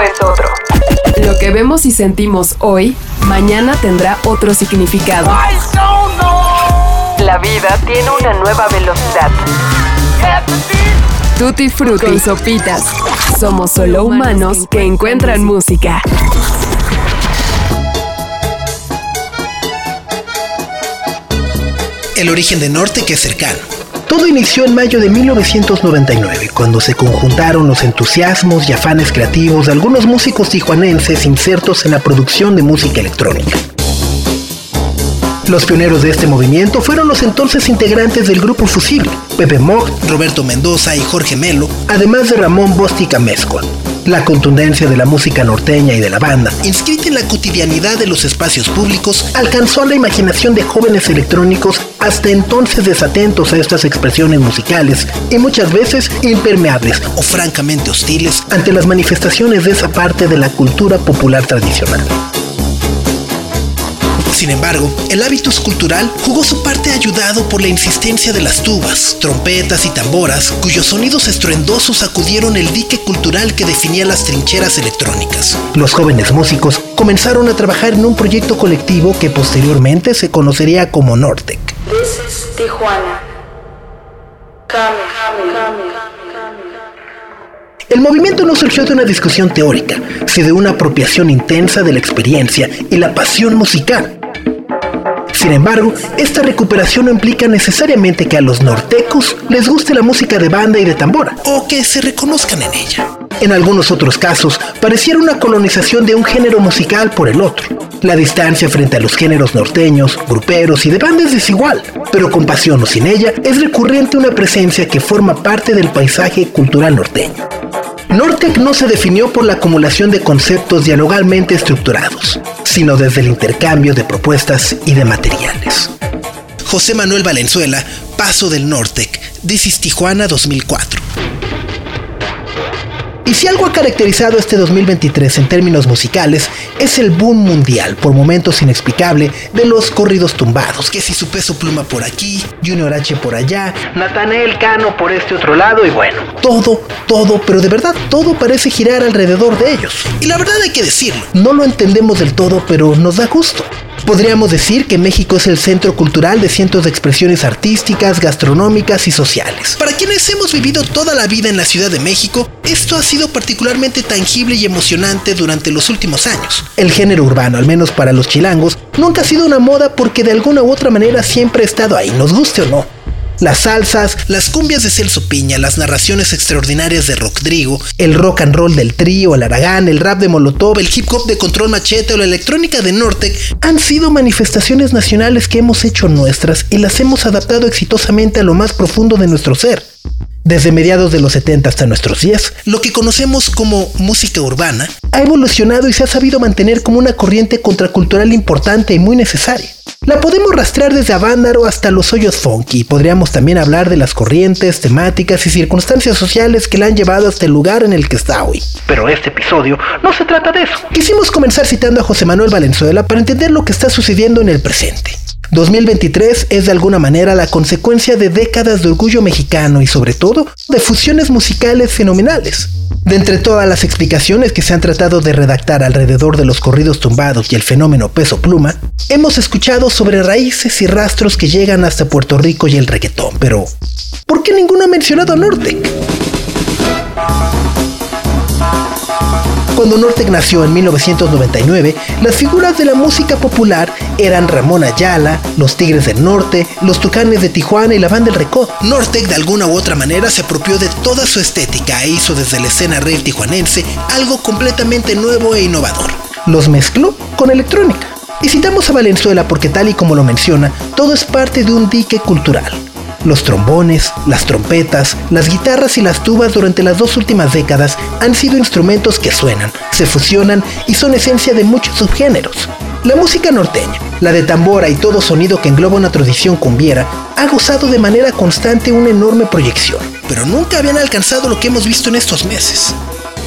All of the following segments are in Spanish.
es otro. Lo que vemos y sentimos hoy, mañana tendrá otro significado. La vida tiene una nueva velocidad. Tutti frutti y sopitas. Somos solo humanos que encuentran música. El origen de Norte que es cercano. Todo inició en mayo de 1999, cuando se conjuntaron los entusiasmos y afanes creativos de algunos músicos tijuanenses insertos en la producción de música electrónica. Los pioneros de este movimiento fueron los entonces integrantes del grupo Fusible, Pepe Mog, Roberto Mendoza y Jorge Melo, además de Ramón Bostica Mezcol. La contundencia de la música norteña y de la banda, inscrita en la cotidianidad de los espacios públicos, alcanzó a la imaginación de jóvenes electrónicos hasta entonces desatentos a estas expresiones musicales y muchas veces impermeables o francamente hostiles ante las manifestaciones de esa parte de la cultura popular tradicional. Sin embargo, el hábitus cultural jugó su parte ayudado por la insistencia de las tubas, trompetas y tamboras, cuyos sonidos estruendosos acudieron el dique cultural que definía las trincheras electrónicas. Los jóvenes músicos comenzaron a trabajar en un proyecto colectivo que posteriormente se conocería como Nortec. Tijuana. El movimiento no surgió de una discusión teórica, sino de una apropiación intensa de la experiencia y la pasión musical. Sin embargo, esta recuperación no implica necesariamente que a los nortecos les guste la música de banda y de tambora, o que se reconozcan en ella. En algunos otros casos, pareciera una colonización de un género musical por el otro. La distancia frente a los géneros norteños, gruperos y de banda es desigual, pero con pasión o sin ella, es recurrente una presencia que forma parte del paisaje cultural norteño. Nortec no se definió por la acumulación de conceptos dialogalmente estructurados, sino desde el intercambio de propuestas y de materiales. José Manuel Valenzuela, Paso del Nortec, This Tijuana 2004. Y si algo ha caracterizado este 2023 en términos musicales, es el boom mundial, por momentos inexplicable, de los corridos tumbados. Que si su peso pluma por aquí, Junior H por allá, Natanael Cano por este otro lado, y bueno, todo, todo, pero de verdad todo parece girar alrededor de ellos. Y la verdad hay que decirlo, no lo entendemos del todo, pero nos da gusto. Podríamos decir que México es el centro cultural de cientos de expresiones artísticas, gastronómicas y sociales. Para quienes hemos vivido toda la vida en la Ciudad de México, esto ha sido particularmente tangible y emocionante durante los últimos años. El género urbano, al menos para los chilangos, nunca ha sido una moda porque de alguna u otra manera siempre ha estado ahí, nos guste o no las salsas, las cumbias de Celso Piña, las narraciones extraordinarias de Rodrigo, el rock and roll del trío, el aragán, el rap de Molotov, el hip hop de Control Machete o la electrónica de Nortec han sido manifestaciones nacionales que hemos hecho nuestras y las hemos adaptado exitosamente a lo más profundo de nuestro ser. Desde mediados de los 70 hasta nuestros días, lo que conocemos como música urbana ha evolucionado y se ha sabido mantener como una corriente contracultural importante y muy necesaria. La podemos rastrear desde Avándaro hasta los hoyos funky. Podríamos también hablar de las corrientes, temáticas y circunstancias sociales que la han llevado hasta el lugar en el que está hoy. Pero este episodio no se trata de eso. Quisimos comenzar citando a José Manuel Valenzuela para entender lo que está sucediendo en el presente. 2023 es de alguna manera la consecuencia de décadas de orgullo mexicano y sobre todo de fusiones musicales fenomenales. De entre todas las explicaciones que se han tratado de redactar alrededor de los corridos tumbados y el fenómeno peso pluma, hemos escuchado sobre raíces y rastros que llegan hasta Puerto Rico y el reggaetón, pero ¿por qué ninguno ha mencionado a Nortec? Cuando Nortec nació en 1999, las figuras de la música popular eran Ramón Ayala, los Tigres del Norte, los Tucanes de Tijuana y la Banda del Recodo. Nortec de alguna u otra manera se apropió de toda su estética e hizo desde la escena rey tijuanense algo completamente nuevo e innovador. Los mezcló con electrónica. Y citamos a Valenzuela porque tal y como lo menciona, todo es parte de un dique cultural los trombones, las trompetas, las guitarras y las tubas durante las dos últimas décadas han sido instrumentos que suenan, se fusionan y son esencia de muchos subgéneros. La música norteña, la de tambora y todo sonido que engloba una tradición cumbiera, ha gozado de manera constante una enorme proyección, pero nunca habían alcanzado lo que hemos visto en estos meses.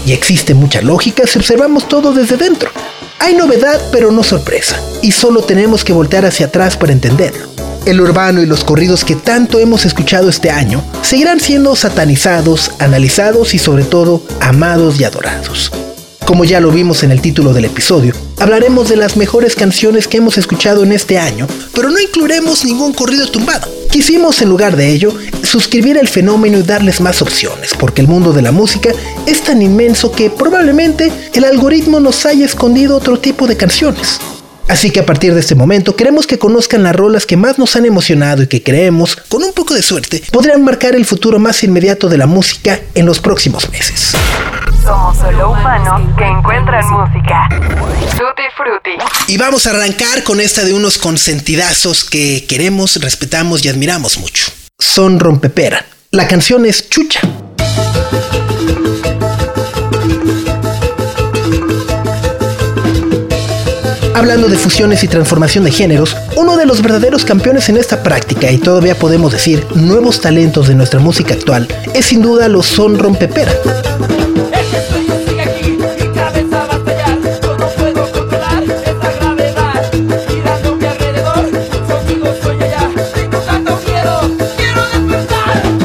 Y existe mucha lógica si observamos todo desde dentro. Hay novedad pero no sorpresa, y solo tenemos que voltear hacia atrás para entenderlo el urbano y los corridos que tanto hemos escuchado este año seguirán siendo satanizados, analizados y sobre todo amados y adorados. Como ya lo vimos en el título del episodio, hablaremos de las mejores canciones que hemos escuchado en este año, pero no incluiremos ningún corrido tumbado. Quisimos en lugar de ello suscribir el fenómeno y darles más opciones, porque el mundo de la música es tan inmenso que probablemente el algoritmo nos haya escondido otro tipo de canciones. Así que a partir de este momento queremos que conozcan las rolas que más nos han emocionado y que creemos, con un poco de suerte, podrían marcar el futuro más inmediato de la música en los próximos meses. Somos solo humanos que encuentran música. Tutti Frutti. Y vamos a arrancar con esta de unos consentidazos que queremos, respetamos y admiramos mucho. Son Rompepera. La canción es Chucha. Hablando de fusiones y transformación de géneros, uno de los verdaderos campeones en esta práctica y todavía podemos decir nuevos talentos de nuestra música actual es sin duda los Son Rompepera.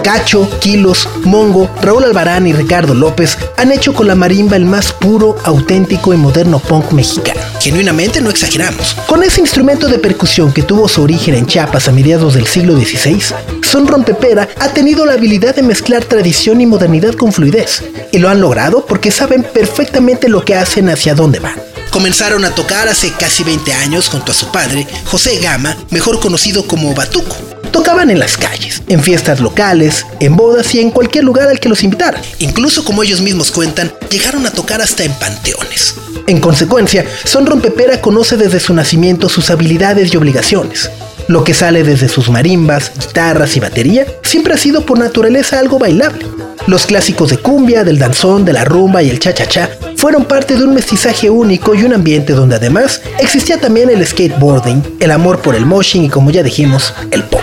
Cacho, Kilos, Mongo, Raúl Albarán y Ricardo López han hecho con la marimba el más puro, auténtico y moderno punk mexicano. Genuinamente no exageramos. Con ese instrumento de percusión que tuvo su origen en Chiapas a mediados del siglo XVI, Son Rompepera ha tenido la habilidad de mezclar tradición y modernidad con fluidez. Y lo han logrado porque saben perfectamente lo que hacen hacia dónde van. Comenzaron a tocar hace casi 20 años junto a su padre, José Gama, mejor conocido como Batuco. Tocaban en las calles, en fiestas locales, en bodas y en cualquier lugar al que los invitaran. Incluso como ellos mismos cuentan, llegaron a tocar hasta en panteones. En consecuencia, Son Rompepera conoce desde su nacimiento sus habilidades y obligaciones. Lo que sale desde sus marimbas, guitarras y batería siempre ha sido por naturaleza algo bailable. Los clásicos de cumbia, del danzón, de la rumba y el cha-cha-cha fueron parte de un mestizaje único y un ambiente donde además existía también el skateboarding, el amor por el moshing y como ya dijimos, el pop.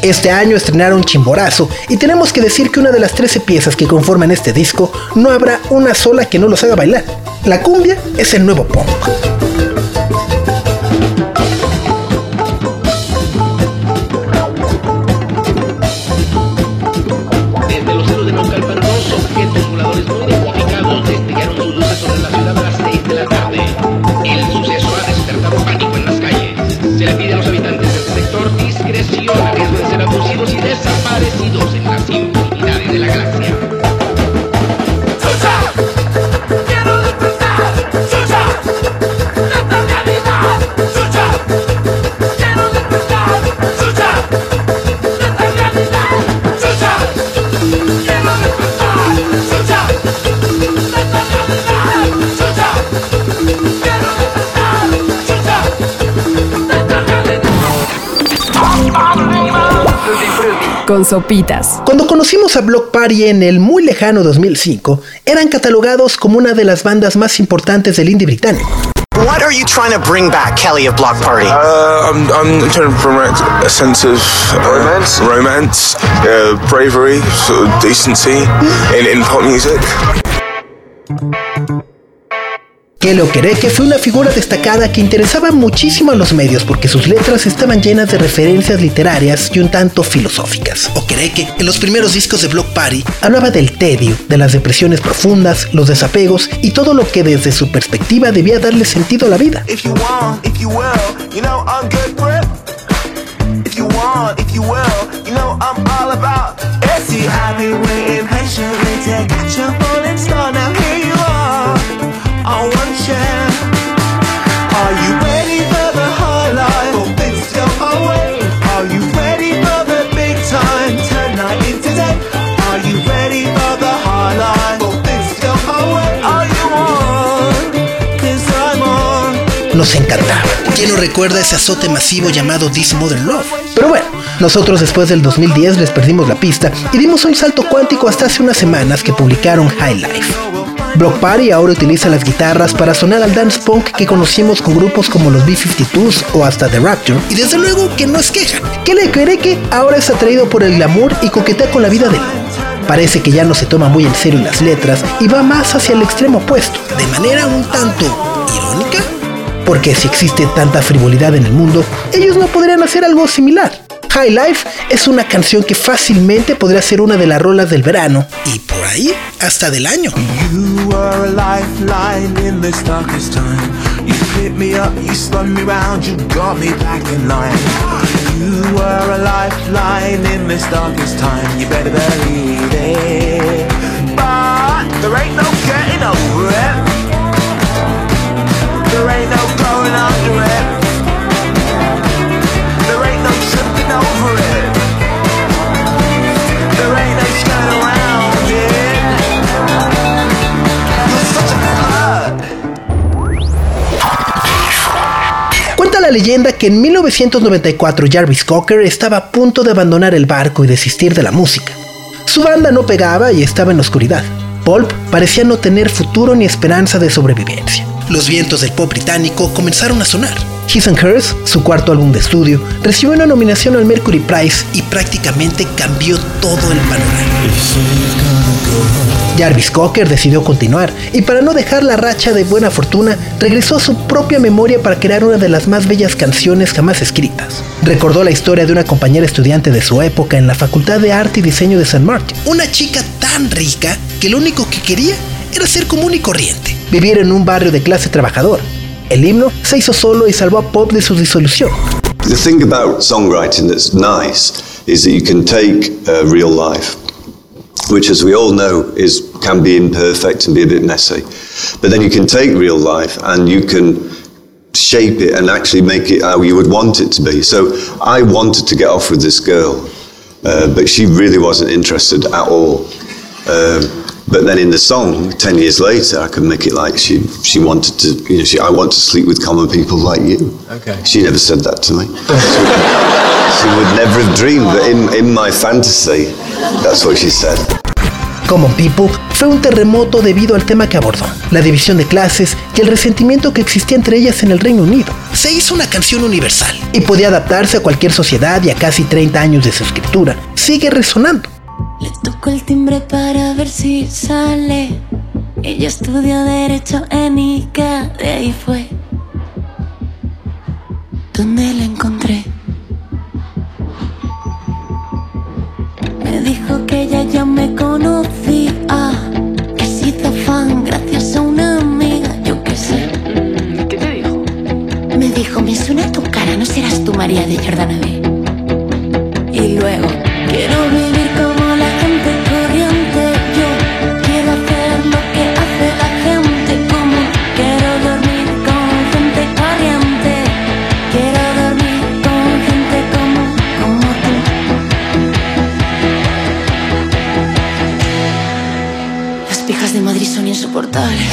Este año estrenaron Chimborazo y tenemos que decir que una de las 13 piezas que conforman este disco no habrá una sola que no los haga bailar. La cumbia es el nuevo punk. Con sopitas. Cuando conocimos a Block Party en el muy lejano 2005, eran catalogados como una de las bandas más importantes del indie británico. What are you trying to bring back, Kelly of Block Party? Uh, I'm, I'm trying to promote a sense of uh, romance, romance, uh, bravery, sort of decency in, in pop music. Kelly Okereke fue una figura destacada que interesaba muchísimo a los medios porque sus letras estaban llenas de referencias literarias y un tanto filosóficas. Okereke, en los primeros discos de Block Party, hablaba del tedio, de las depresiones profundas, los desapegos y todo lo que desde su perspectiva debía darle sentido a la vida. If Nos encantaba. ¿Quién no recuerda ese azote masivo llamado This Modern Love? Pero bueno, nosotros después del 2010 les perdimos la pista y dimos un salto cuántico hasta hace unas semanas que publicaron High Life. Block Party ahora utiliza las guitarras para sonar al dance punk que conocimos con grupos como los B-52s o hasta The Rapture, y desde luego que no es queja. Kelly que ahora es atraído por el glamour y coquetea con la vida de Parece que ya no se toma muy en serio las letras y va más hacia el extremo opuesto, de manera un tanto irónica. Porque si existe tanta frivolidad en el mundo, ellos no podrían hacer algo similar. High Life es una canción que fácilmente podría ser una de las rolas del verano. Y por ahí hasta del año. You were a lifeline in leyenda que en 1994 Jarvis Cocker estaba a punto de abandonar el barco y desistir de la música. Su banda no pegaba y estaba en la oscuridad. Pulp parecía no tener futuro ni esperanza de sobrevivencia. Los vientos del pop británico comenzaron a sonar. His and Hers, su cuarto álbum de estudio, recibió una nominación al Mercury Prize y prácticamente cambió todo el panorama. Jarvis Cocker decidió continuar y para no dejar la racha de buena fortuna, regresó a su propia memoria para crear una de las más bellas canciones jamás escritas. Recordó la historia de una compañera estudiante de su época en la Facultad de Arte y Diseño de San Martin. Una chica tan rica que lo único que quería era ser común y corriente, vivir en un barrio de clase trabajador. El himno se hizo solo y salvó a Pop de su disolución. The thing about songwriting that's nice is that you can take uh, real life, which, as we all know, is can be imperfect and be a bit messy, but then you can take real life and you can shape it and actually make it how you would want it to be. So I wanted to get off with this girl, uh, but she really wasn't interested at all. Um, but then in the song, ten years later, I could make it like she she wanted to, you know, she, I want to sleep with common people like you. Okay. She never said that to me. she would never have dreamed, but in, in my fantasy, that's what she said. Common People fue un terremoto debido al tema que abordó, la división de clases y el resentimiento que existía entre ellas en el Reino Unido. Se hizo una canción universal y podía adaptarse a cualquier sociedad y a casi 30 años de su escritura. Sigue resonando. Le toco el timbre para ver si sale. Ella estudió Derecho en ICA, de ahí fue donde la encontré. Me dijo que ella ya me conocía, que se hizo fan gracias a una amiga, yo qué sé. ¿Qué te dijo? Me dijo, me suena tu cara, no serás tú María de Jordana B. Y luego, quiero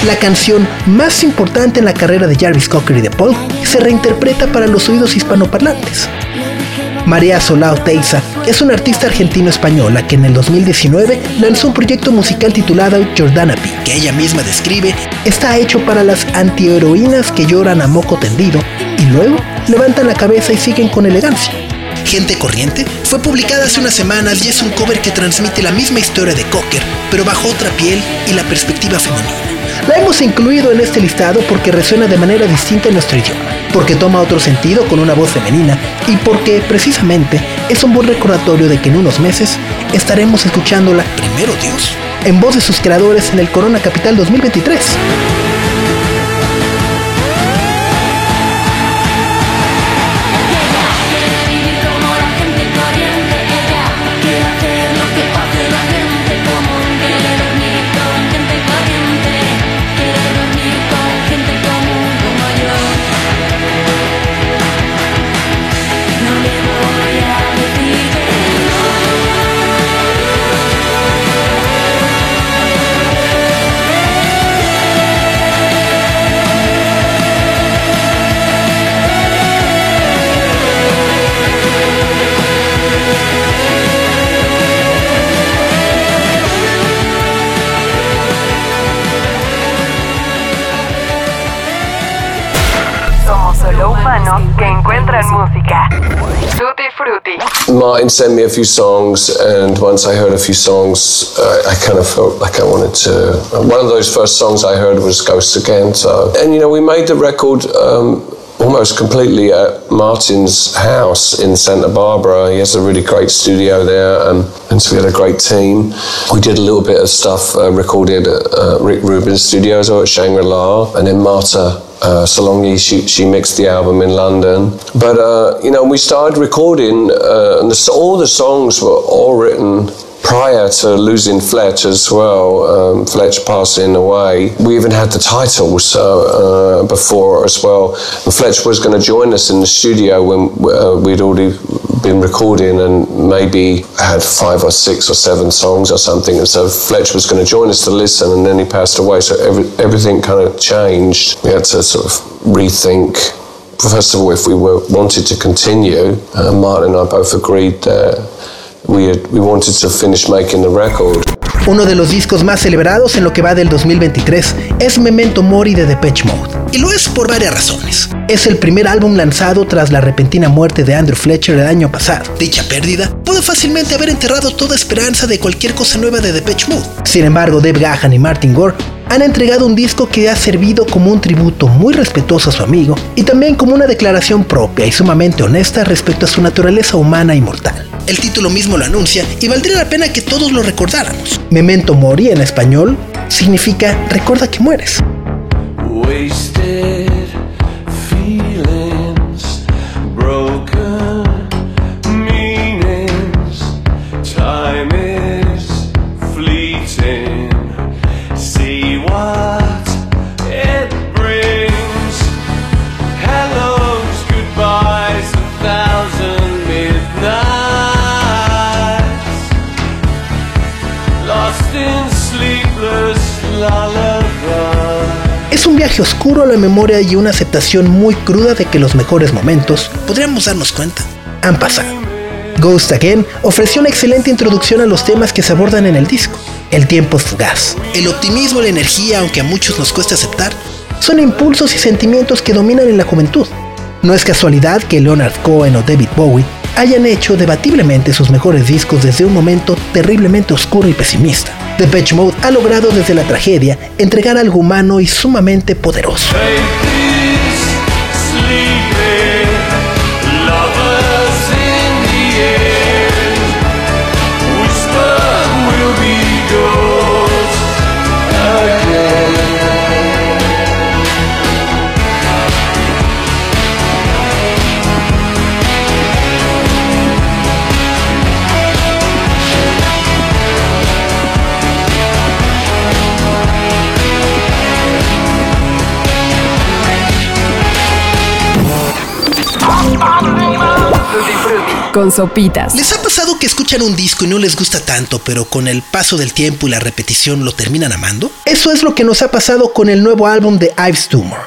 La canción más importante en la carrera de Jarvis Cocker y de Paul se reinterpreta para los oídos hispanoparlantes. María Solao Teiza es una artista argentino-española que en el 2019 lanzó un proyecto musical titulado Jordana P, que ella misma describe, está hecho para las antiheroínas que lloran a moco tendido y luego levantan la cabeza y siguen con elegancia. Gente Corriente fue publicada hace unas semanas y es un cover que transmite la misma historia de Cocker, pero bajo otra piel y la perspectiva femenina. La hemos incluido en este listado porque resuena de manera distinta en nuestro idioma, porque toma otro sentido con una voz femenina y porque precisamente es un buen recordatorio de que en unos meses estaremos escuchándola primero Dios en voz de sus creadores en el Corona Capital 2023. Martin sent me a few songs, and once I heard a few songs, uh, I kind of felt like I wanted to. One of those first songs I heard was Ghosts Again. So, and you know, we made the record um, almost completely at Martin's house in Santa Barbara. He has a really great studio there, and, and so we had a great team. We did a little bit of stuff uh, recorded at uh, Rick Rubin's studios or at Shangri La, and then Marta uh, Salongi, she, she mixed the album in London. But, uh, you know, we started recording, uh, and the, all the songs were all written to losing Fletch as well, um, Fletch passing away, we even had the titles uh, uh, before as well. And Fletch was going to join us in the studio when uh, we'd already been recording and maybe had five or six or seven songs or something. And so Fletch was going to join us to listen, and then he passed away. So every, everything kind of changed. We had to sort of rethink first of all, if we were wanted to continue, uh, Martin and I both agreed that Uno de los discos más celebrados en lo que va del 2023 es Memento Mori de Depeche Mode. Y lo es por varias razones. Es el primer álbum lanzado tras la repentina muerte de Andrew Fletcher el año pasado. Dicha pérdida puede fácilmente haber enterrado toda esperanza de cualquier cosa nueva de Depeche Mode. Sin embargo, Dave Gahan y Martin Gore han entregado un disco que ha servido como un tributo muy respetuoso a su amigo y también como una declaración propia y sumamente honesta respecto a su naturaleza humana y mortal. El título mismo lo anuncia y valdría la pena que todos lo recordáramos. Memento Mori en español significa recuerda que mueres. Wasted oscuro a la memoria y una aceptación muy cruda de que los mejores momentos, podríamos darnos cuenta, han pasado. Ghost Again ofreció una excelente introducción a los temas que se abordan en el disco. El tiempo es fugaz. El optimismo la energía, aunque a muchos nos cueste aceptar, son impulsos y sentimientos que dominan en la juventud. No es casualidad que Leonard Cohen o David Bowie hayan hecho debatiblemente sus mejores discos desde un momento terriblemente oscuro y pesimista. Depeche Mode ha logrado desde la tragedia entregar algo humano y sumamente poderoso. ¿Les ha pasado que escuchan un disco y no les gusta tanto, pero con el paso del tiempo y la repetición lo terminan amando? Eso es lo que nos ha pasado con el nuevo álbum de Ives Tumor.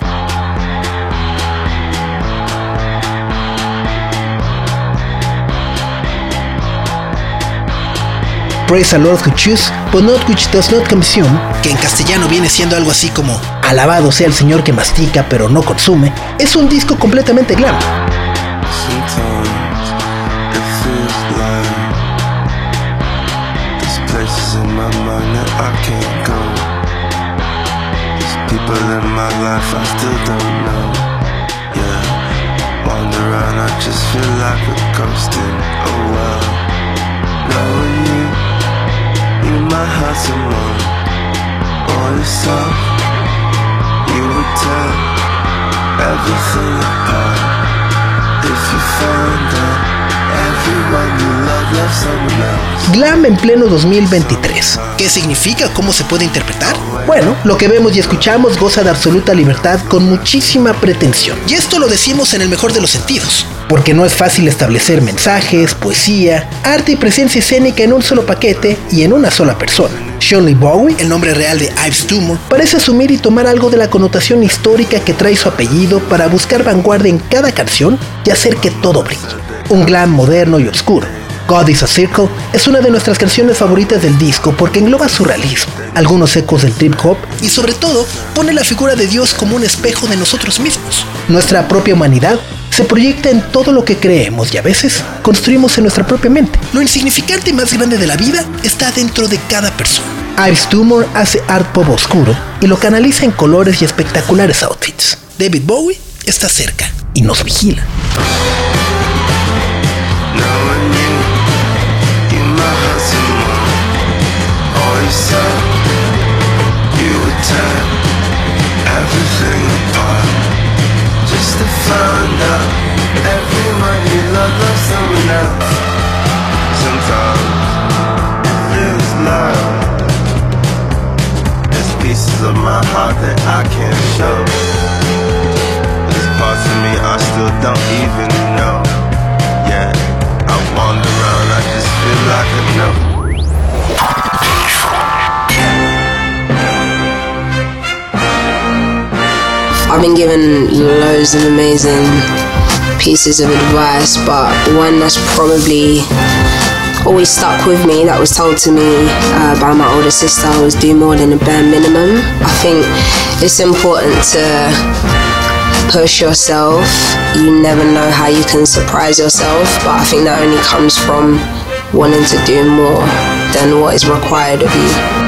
Praise the Lord who choose, but not which does not consume, que en castellano viene siendo algo así como Alabado sea el Señor que mastica pero no consume, es un disco completamente glam. My mind that I can't go. There's people in my life I still don't know. Yeah, wander around, I just feel like a ghost in oh well. Knowing you, you might have someone. All yourself, you would tear everything apart. If you found out everyone you Glam en pleno 2023. ¿Qué significa? ¿Cómo se puede interpretar? Bueno, lo que vemos y escuchamos goza de absoluta libertad con muchísima pretensión. Y esto lo decimos en el mejor de los sentidos. Porque no es fácil establecer mensajes, poesía, arte y presencia escénica en un solo paquete y en una sola persona. Lee Bowie, el nombre real de Ives Tumor, parece asumir y tomar algo de la connotación histórica que trae su apellido para buscar vanguardia en cada canción y hacer que todo brille. Un glam moderno y oscuro. God is a Circle es una de nuestras canciones favoritas del disco porque engloba su realismo, algunos ecos del trip hop y sobre todo pone la figura de Dios como un espejo de nosotros mismos. Nuestra propia humanidad se proyecta en todo lo que creemos y a veces construimos en nuestra propia mente. Lo insignificante más grande de la vida está dentro de cada persona. Ives Tumor hace art pop oscuro y lo canaliza en colores y espectaculares outfits. David Bowie está cerca. y nos vigilan. Of my heart that I can't show. There's parts of me I still don't even know. Yeah, I wander around, I just feel like. I've been given loads of amazing pieces of advice, but one that's probably always stuck with me that was told to me uh, by my older sister was do more than a bare minimum. I think it's important to push yourself. You never know how you can surprise yourself, but I think that only comes from wanting to do more than what is required of you.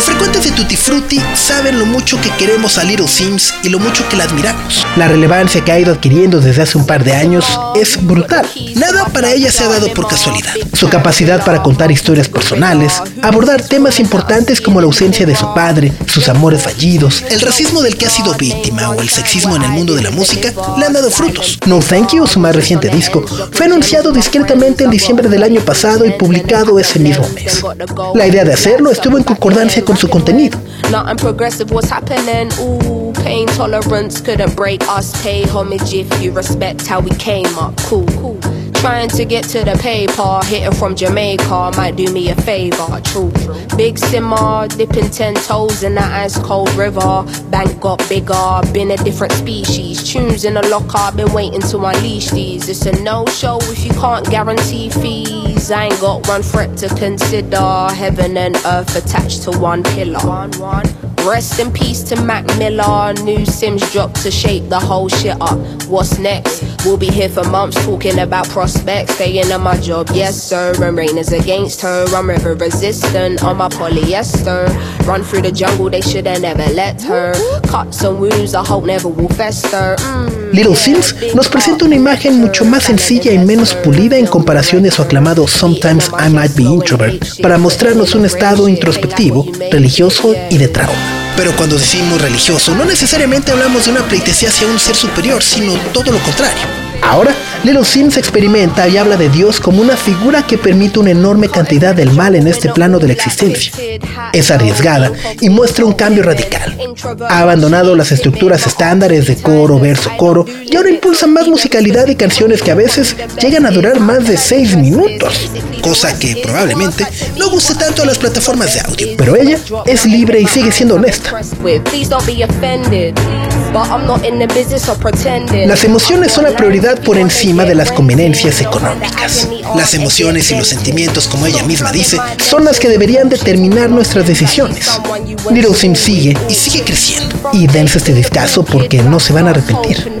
Los frecuentes de Tutti Frutti saben lo mucho que queremos a Little Sims y lo mucho que la admiramos. La relevancia que ha ido adquiriendo desde hace un par de años es brutal. Nada para ella se ha dado por casualidad. Su capacidad para contar historias personales, abordar temas importantes como la ausencia de su padre, sus amores fallidos, el racismo del que ha sido víctima o el sexismo en el mundo de la música, le han dado frutos. No Thank You, su más reciente disco, fue anunciado discretamente en diciembre del año pasado y publicado ese mismo mes. La idea de hacerlo estuvo en concordancia con su contenido. Nothing progressive, what's happening? Pain tolerance couldn't break us. Pay homage if you respect how we came up. Cool, cool. Trying to get to the paper, hitting from Jamaica might do me a favor. True, big simmer, dipping ten toes in that ice cold river. Bank got bigger, been a different species. Tunes in the locker, been waiting to unleash these. It's a no show if you can't guarantee fees. I ain't got one threat to consider. Heaven and earth attached to one pillar. One, one. Rest in peace to Mac Miller. New Sims dropped to shake the whole shit up. What's next? We'll be here for months talking about prospects. Staying on my job, yes sir. And rain is against her. I'm river resistant on my polyester. Run through the jungle, they shoulda never let her. Cuts and wounds, I hope never will fester. Mm. Little Sims nos presenta una imagen mucho más sencilla y menos pulida en comparación de su aclamado Sometimes I Might Be Introvert, para mostrarnos un estado introspectivo, religioso y de trauma. Pero cuando decimos religioso, no necesariamente hablamos de una pleitesía hacia un ser superior, sino todo lo contrario. Ahora, Little Sims experimenta y habla de Dios como una figura que permite una enorme cantidad del mal en este plano de la existencia. Es arriesgada y muestra un cambio radical. Ha abandonado las estructuras estándares de coro, verso, coro y ahora impulsa más musicalidad y canciones que a veces llegan a durar más de 6 minutos. Cosa que probablemente no guste tanto a las plataformas de audio. Pero ella es libre y sigue siendo honesta. Please don't be offended. But I'm not in the business of pretending. Las emociones son la prioridad por encima de las conveniencias económicas. Las emociones y los sentimientos, como ella misma dice, son las que deberían determinar nuestras decisiones. Little Sims sigue y sigue creciendo. Y dense este discazo porque no se van a arrepentir.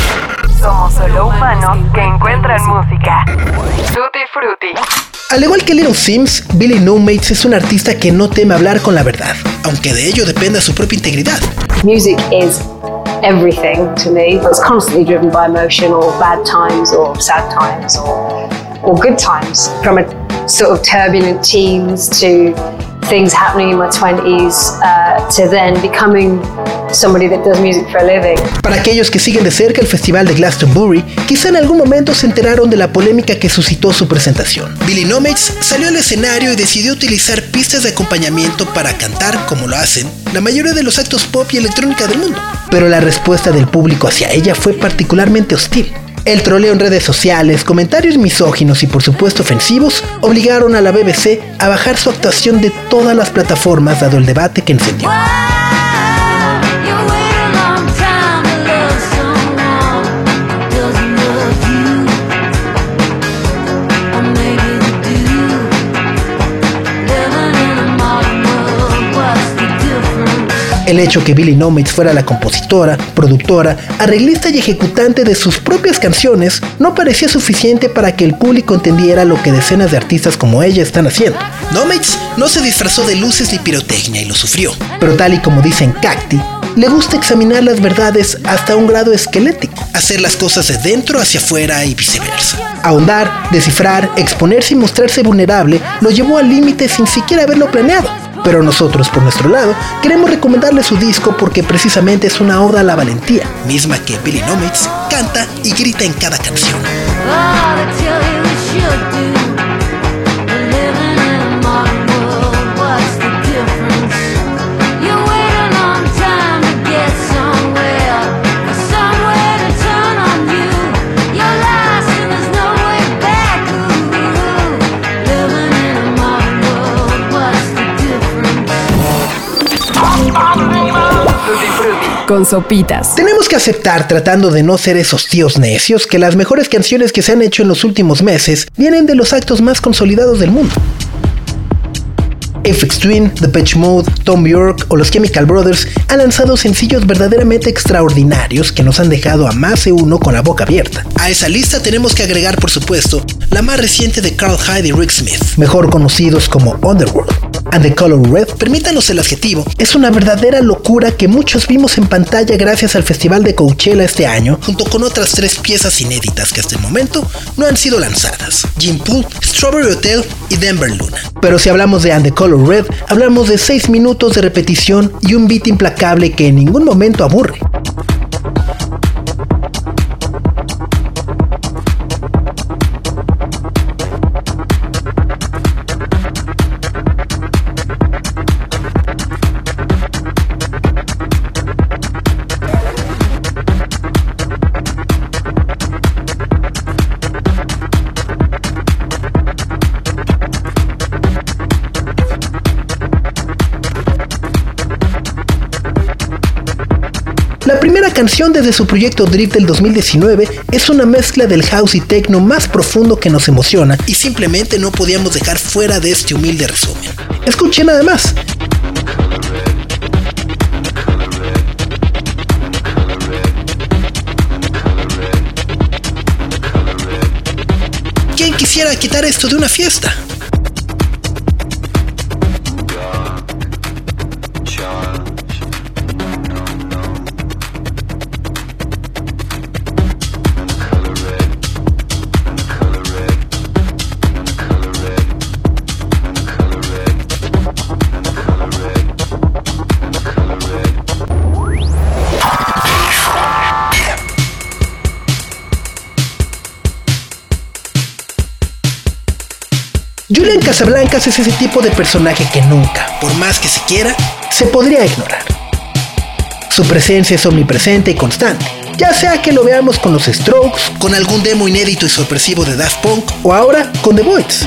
Somos solo humanos que encuentran música. Tutti Frutti. Al igual que Little Sims, Billy No Mates es un artista que no teme hablar con la verdad, aunque de ello dependa su propia integridad. Music is everything to me. It's constantly driven by emotion or bad times or sad times or, or good times. From a sort of turbulent teens to things happening in my 20s uh, to then becoming somebody that does music for a living. Para aquellos que siguen de cerca el Festival de Glastonbury, quizá en algún momento se enteraron de la polémica que suscitó su presentación. Billy Nomates salió al escenario y decidió utilizar pistas de acompañamiento para cantar, como lo hacen, la mayoría de los actos pop y electrónica del mundo. Pero la respuesta del público hacia ella fue particularmente hostil. El troleo en redes sociales, comentarios misóginos y por supuesto ofensivos obligaron a la BBC a bajar su actuación de todas las plataformas dado el debate que encendió. El hecho que Billy Nomates fuera la compositora, productora, arreglista y ejecutante de sus propias canciones no parecía suficiente para que el público entendiera lo que decenas de artistas como ella están haciendo. Nomates no se disfrazó de luces ni pirotecnia y lo sufrió, pero tal y como dicen Cacti, le gusta examinar las verdades hasta un grado esquelético, hacer las cosas de dentro hacia afuera y viceversa. Ahondar, descifrar, exponerse y mostrarse vulnerable lo llevó al límite sin siquiera haberlo planeado. Pero nosotros, por nuestro lado, queremos recomendarle su disco porque precisamente es una oda a la valentía, misma que Billy Nomates canta y grita en cada canción. Con sopitas. Tenemos que aceptar, tratando de no ser esos tíos necios, que las mejores canciones que se han hecho en los últimos meses vienen de los actos más consolidados del mundo. FX Twin, The Pitch Mode, Tom York o los Chemical Brothers han lanzado sencillos verdaderamente extraordinarios que nos han dejado a más de uno con la boca abierta. A esa lista tenemos que agregar, por supuesto, la más reciente de Carl Hyde y Rick Smith, mejor conocidos como Underworld. And the Color Red, permítanos el adjetivo, es una verdadera locura que muchos vimos en pantalla gracias al Festival de Coachella este año, junto con otras tres piezas inéditas que hasta el momento no han sido lanzadas: Jim Pool, Strawberry Hotel y Denver Luna. Pero si hablamos de And the Color Red, hablamos de 6 minutos de repetición y un beat implacable que en ningún momento aburre. Canción desde su proyecto Drift del 2019 es una mezcla del house y techno más profundo que nos emociona y simplemente no podíamos dejar fuera de este humilde resumen. Escuche nada más. ¿Quién quisiera quitar esto de una fiesta? Casablancas es ese tipo de personaje que nunca, por más que se quiera, se podría ignorar. Su presencia es omnipresente y constante, ya sea que lo veamos con los Strokes, con algún demo inédito y sorpresivo de Daft Punk, o ahora con The Voids.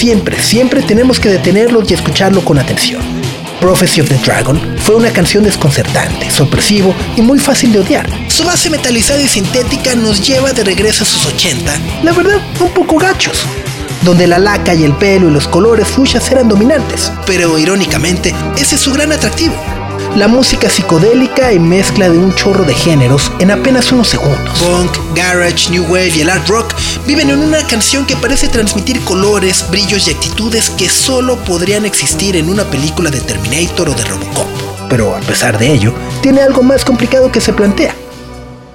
Siempre, siempre, tenemos que detenerlo y escucharlo con atención. Prophecy of the Dragon fue una canción desconcertante, sorpresivo y muy fácil de odiar. Su base metalizada y sintética nos lleva de regreso a sus 80, la verdad, un poco gachos, donde la laca y el pelo y los colores fuchsias eran dominantes. Pero irónicamente, ese es su gran atractivo. La música psicodélica y mezcla de un chorro de géneros en apenas unos segundos. Punk, garage, new wave y el art rock viven en una canción que parece transmitir colores, brillos y actitudes que solo podrían existir en una película de Terminator o de Robocop. Pero a pesar de ello, tiene algo más complicado que se plantea.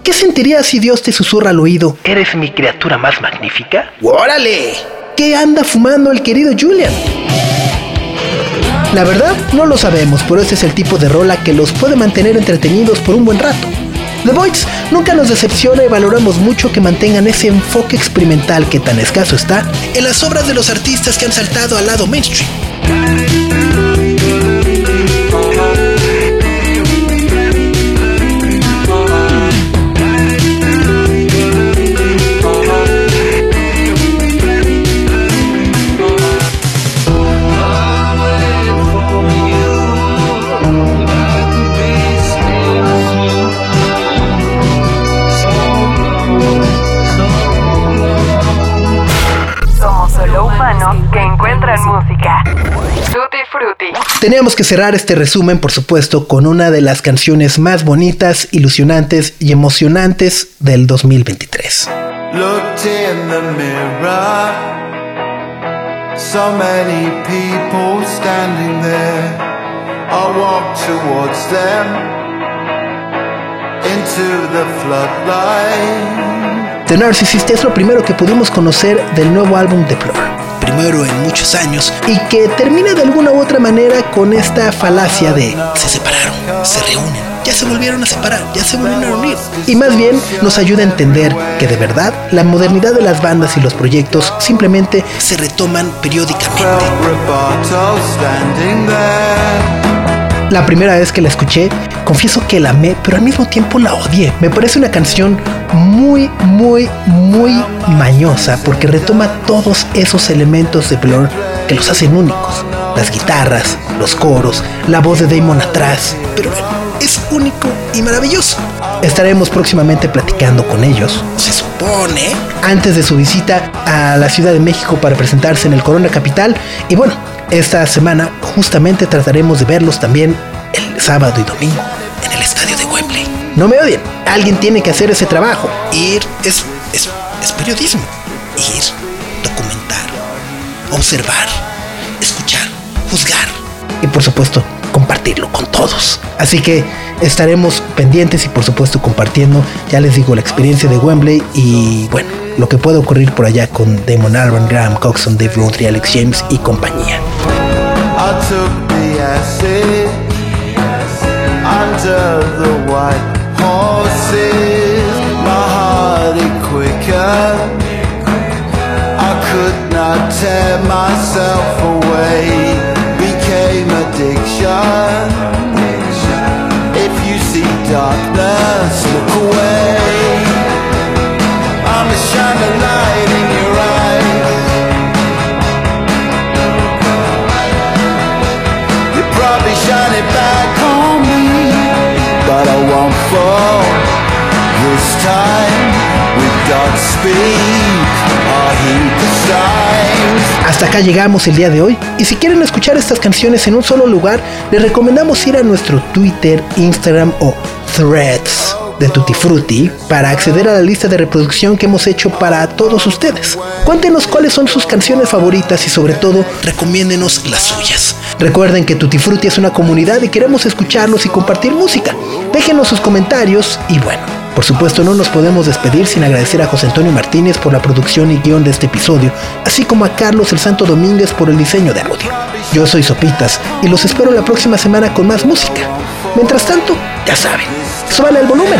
¿Qué sentirías si Dios te susurra al oído? ¿Eres mi criatura más magnífica? ¡Órale! ¿Qué anda fumando el querido Julian? La verdad, no lo sabemos, pero este es el tipo de rola que los puede mantener entretenidos por un buen rato. The Voids nunca nos decepciona y valoramos mucho que mantengan ese enfoque experimental que tan escaso está en las obras de los artistas que han saltado al lado mainstream. Teníamos que cerrar este resumen, por supuesto, con una de las canciones más bonitas, ilusionantes y emocionantes del 2023. Looked in the mirror. So many people standing there. I walked towards them into the floodlight. The Narcissist es lo primero que pudimos conocer del nuevo álbum de Blur. Primero en muchos años y que termina de alguna u otra manera con esta falacia de se separaron, se reúnen, ya se volvieron a separar, ya se volvieron a unir. Y más bien nos ayuda a entender que de verdad la modernidad de las bandas y los proyectos simplemente se retoman periódicamente. La primera vez que la escuché, confieso que la amé, pero al mismo tiempo la odié. Me parece una canción muy, muy, muy mañosa porque retoma todos esos elementos de Blur que los hacen únicos. Las guitarras, los coros, la voz de Damon atrás. Pero es único y maravilloso. Estaremos próximamente platicando con ellos, se supone, antes de su visita a la Ciudad de México para presentarse en el Corona Capital. Y bueno, esta semana justamente trataremos de verlos también el sábado y domingo en el estadio de Wembley. No me odien, alguien tiene que hacer ese trabajo. Ir es, es, es periodismo. Ir, documentar, observar, escuchar, juzgar y por supuesto compartirlo con todos. Así que estaremos pendientes y por supuesto compartiendo, ya les digo, la experiencia de Wembley y bueno, lo que puede ocurrir por allá con Damon Albarn, Graham Coxon, Dave Rowntree, Alex James y compañía. I took the acid under the white horses. My heart it quicker. I could not tear myself away. Became addiction. If you see darkness, look away. Hasta acá llegamos el día de hoy y si quieren escuchar estas canciones en un solo lugar, les recomendamos ir a nuestro Twitter, Instagram o Threads de Tutti Frutti para acceder a la lista de reproducción que hemos hecho para todos ustedes. Cuéntenos cuáles son sus canciones favoritas y sobre todo recomiéndenos las suyas. Recuerden que Tutti Frutti es una comunidad y queremos escucharlos y compartir música. Déjenos sus comentarios y bueno, por supuesto no nos podemos despedir sin agradecer a José Antonio Martínez por la producción y guion de este episodio, así como a Carlos el Santo Domínguez por el diseño de audio. Yo soy Sopitas y los espero la próxima semana con más música. Mientras tanto, ya saben, suban el volumen.